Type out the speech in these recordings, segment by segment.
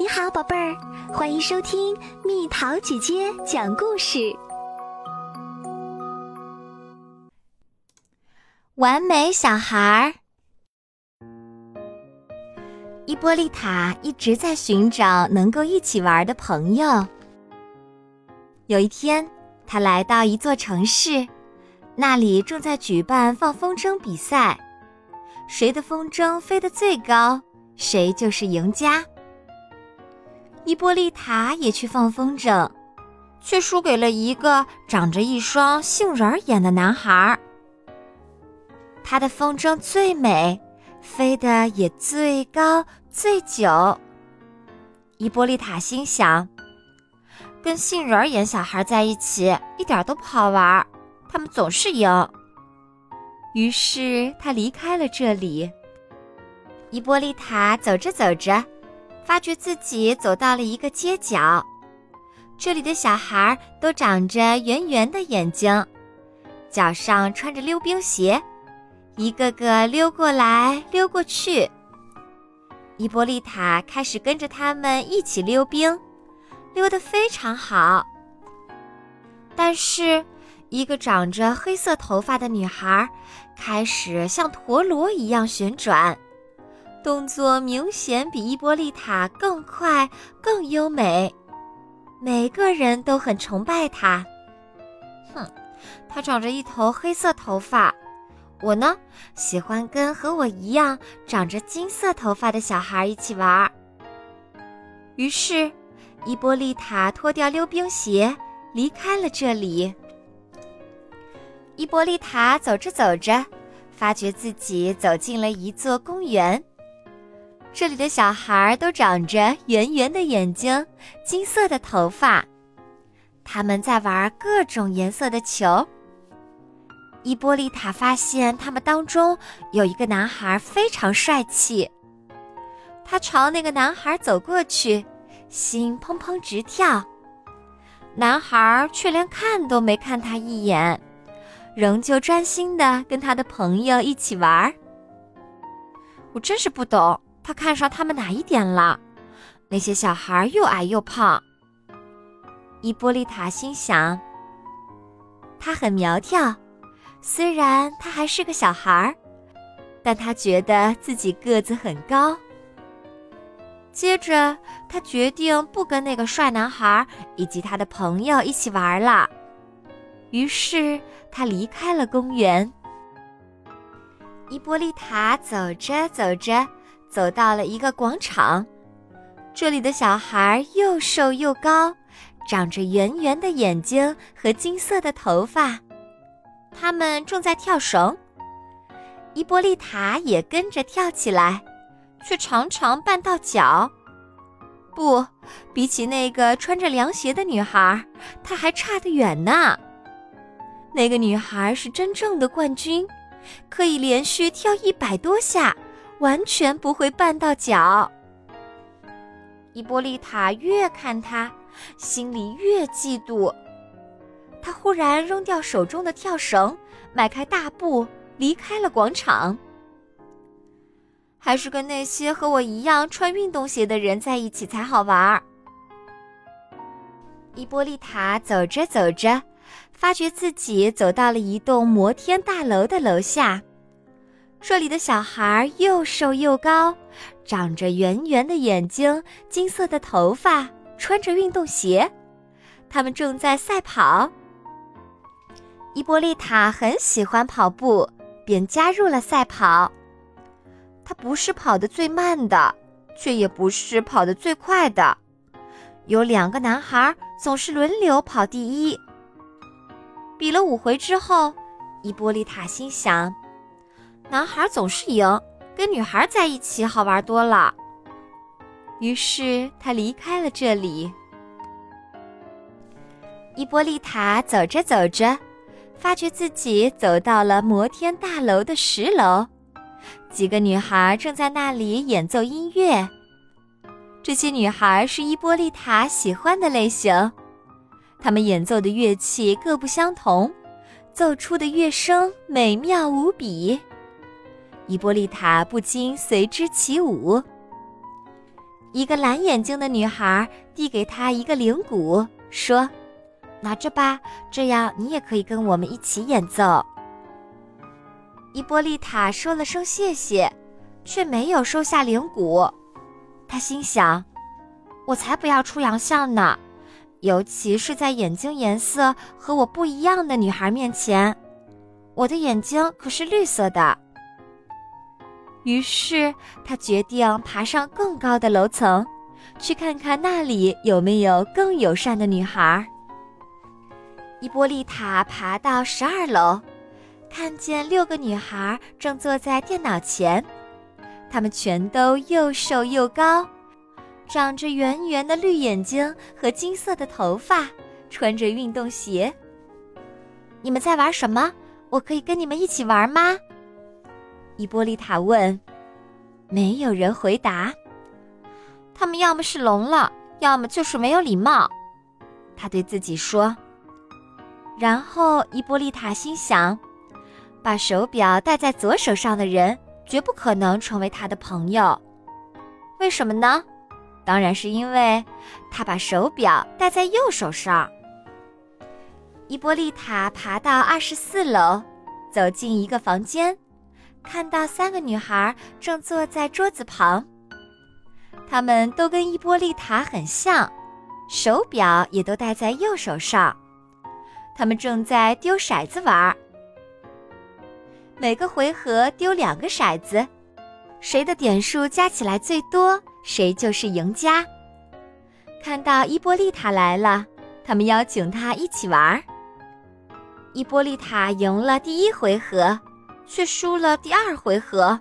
你好，宝贝儿，欢迎收听蜜桃姐姐讲故事。完美小孩儿伊波利塔一直在寻找能够一起玩的朋友。有一天，他来到一座城市，那里正在举办放风筝比赛，谁的风筝飞得最高，谁就是赢家。伊波利塔也去放风筝，却输给了一个长着一双杏仁眼的男孩。他的风筝最美，飞得也最高最久。伊波利塔心想：跟杏仁眼小孩在一起一点都不好玩，他们总是赢。于是他离开了这里。伊波利塔走着走着。发觉自己走到了一个街角，这里的小孩都长着圆圆的眼睛，脚上穿着溜冰鞋，一个个溜过来溜过去。伊波利塔开始跟着他们一起溜冰，溜得非常好。但是，一个长着黑色头发的女孩开始像陀螺一样旋转。动作明显比伊波利塔更快、更优美，每个人都很崇拜他。哼，他长着一头黑色头发，我呢喜欢跟和我一样长着金色头发的小孩一起玩。于是，伊波利塔脱掉溜冰鞋，离开了这里。伊波利塔走着走着，发觉自己走进了一座公园。这里的小孩都长着圆圆的眼睛，金色的头发，他们在玩各种颜色的球。伊波利塔发现他们当中有一个男孩非常帅气，他朝那个男孩走过去，心砰砰直跳。男孩却连看都没看他一眼，仍旧专心的跟他的朋友一起玩。我真是不懂。他看上他们哪一点了？那些小孩又矮又胖。伊波利塔心想：他很苗条，虽然他还是个小孩，但他觉得自己个子很高。接着，他决定不跟那个帅男孩以及他的朋友一起玩了。于是，他离开了公园。伊波利塔走着走着。走到了一个广场，这里的小孩又瘦又高，长着圆圆的眼睛和金色的头发，他们正在跳绳。伊波利塔也跟着跳起来，却常常绊到脚。不，比起那个穿着凉鞋的女孩，她还差得远呢。那个女孩是真正的冠军，可以连续跳一百多下。完全不会绊到脚。伊波利塔越看他，心里越嫉妒。他忽然扔掉手中的跳绳，迈开大步离开了广场。还是跟那些和我一样穿运动鞋的人在一起才好玩儿。伊波利塔走着走着，发觉自己走到了一栋摩天大楼的楼下。这里的小孩又瘦又高，长着圆圆的眼睛，金色的头发，穿着运动鞋，他们正在赛跑。伊波利塔很喜欢跑步，便加入了赛跑。他不是跑得最慢的，却也不是跑得最快的。有两个男孩总是轮流跑第一。比了五回之后，伊波利塔心想。男孩总是赢，跟女孩在一起好玩多了。于是他离开了这里。伊波利塔走着走着，发觉自己走到了摩天大楼的十楼，几个女孩正在那里演奏音乐。这些女孩是伊波利塔喜欢的类型，她们演奏的乐器各不相同，奏出的乐声美妙无比。伊波利塔不禁随之起舞。一个蓝眼睛的女孩递给他一个铃鼓，说：“拿着吧，这样你也可以跟我们一起演奏。”伊波利塔说了声谢谢，却没有收下铃鼓。他心想：“我才不要出洋相呢，尤其是在眼睛颜色和我不一样的女孩面前。我的眼睛可是绿色的。”于是他决定爬上更高的楼层，去看看那里有没有更友善的女孩。伊波利塔爬到十二楼。看见六个女孩正坐在电脑前，她们全都又瘦又高，长着圆圆的绿眼睛和金色的头发，穿着运动鞋。你们在玩什么？我可以跟你们一起玩吗？伊波利塔问。没有人回答。他们要么是聋了，要么就是没有礼貌。他对自己说。然后伊波利塔心想。把手表戴在左手上的人，绝不可能成为他的朋友。为什么呢？当然是因为他把手表戴在右手上。伊波利塔爬到二十四楼，走进一个房间，看到三个女孩正坐在桌子旁。她们都跟伊波利塔很像，手表也都戴在右手上。她们正在丢骰子玩。每个回合丢两个骰子，谁的点数加起来最多，谁就是赢家。看到伊波利塔来了，他们邀请他一起玩。伊波利塔赢了第一回合，却输了第二回合。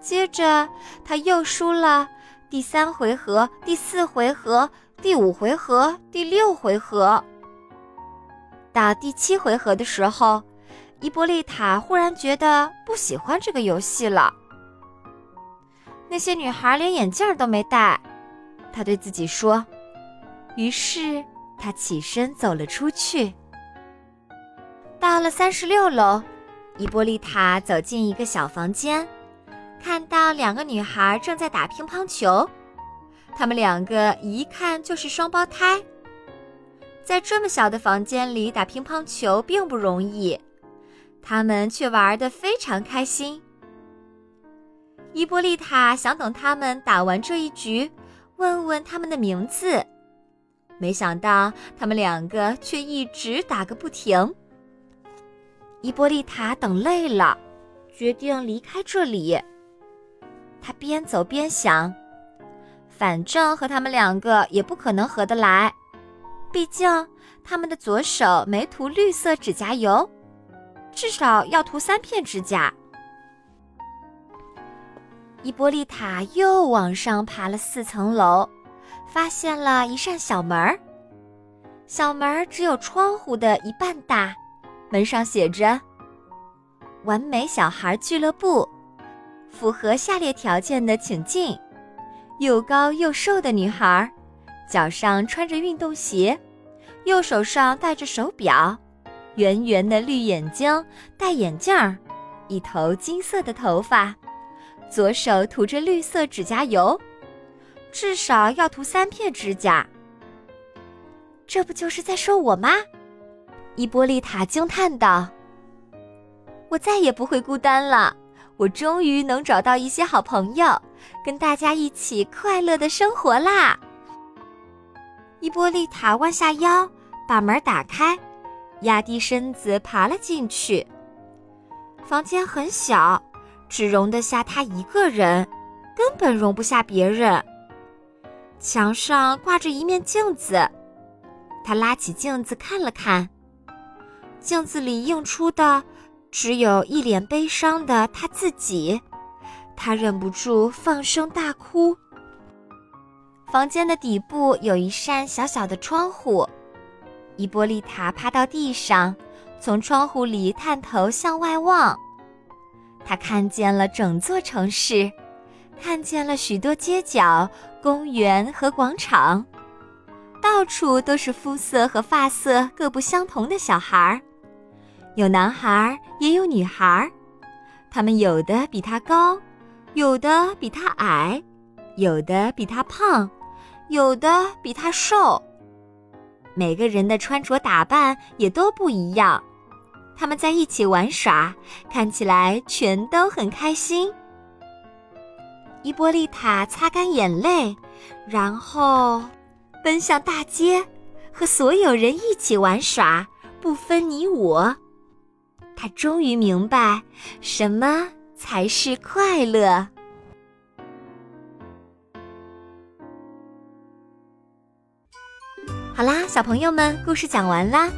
接着他又输了第三回合、第四回合、第五回合、第六回合。到第七回合的时候。伊波利塔忽然觉得不喜欢这个游戏了。那些女孩连眼镜都没戴，他对自己说。于是他起身走了出去。到了三十六楼，伊波利塔走进一个小房间，看到两个女孩正在打乒乓球。她们两个一看就是双胞胎。在这么小的房间里打乒乓球并不容易。他们却玩得非常开心。伊波利塔想等他们打完这一局，问问他们的名字，没想到他们两个却一直打个不停。伊波利塔等累了，决定离开这里。他边走边想，反正和他们两个也不可能合得来，毕竟他们的左手没涂绿色指甲油。至少要涂三片指甲。伊波利塔又往上爬了四层楼，发现了一扇小门儿。小门儿只有窗户的一半大，门上写着“完美小孩俱乐部”，符合下列条件的请进：又高又瘦的女孩，脚上穿着运动鞋，右手上戴着手表。圆圆的绿眼睛，戴眼镜儿，一头金色的头发，左手涂着绿色指甲油，至少要涂三片指甲。这不就是在说我吗？伊波利塔惊叹道：“我再也不会孤单了，我终于能找到一些好朋友，跟大家一起快乐的生活啦！”伊波利塔弯下腰，把门打开。压低身子爬了进去。房间很小，只容得下他一个人，根本容不下别人。墙上挂着一面镜子，他拉起镜子看了看，镜子里映出的只有一脸悲伤的他自己，他忍不住放声大哭。房间的底部有一扇小小的窗户。伊波利塔趴到地上，从窗户里探头向外望。他看见了整座城市，看见了许多街角、公园和广场，到处都是肤色和发色各不相同的小孩儿，有男孩儿也有女孩儿，他们有的比他高，有的比他矮，有的比他胖，有的比他瘦。每个人的穿着打扮也都不一样。他们在一起玩耍，看起来全都很开心。伊波利塔擦干眼泪，然后奔向大街，和所有人一起玩耍，不分你我。他终于明白什么才是快乐。好啦，小朋友们，故事讲完啦。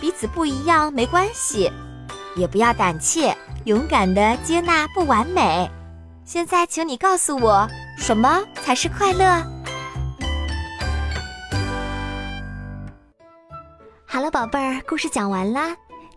彼此不一样没关系，也不要胆怯，勇敢的接纳不完美。现在，请你告诉我，什么才是快乐？好了，宝贝儿，故事讲完啦。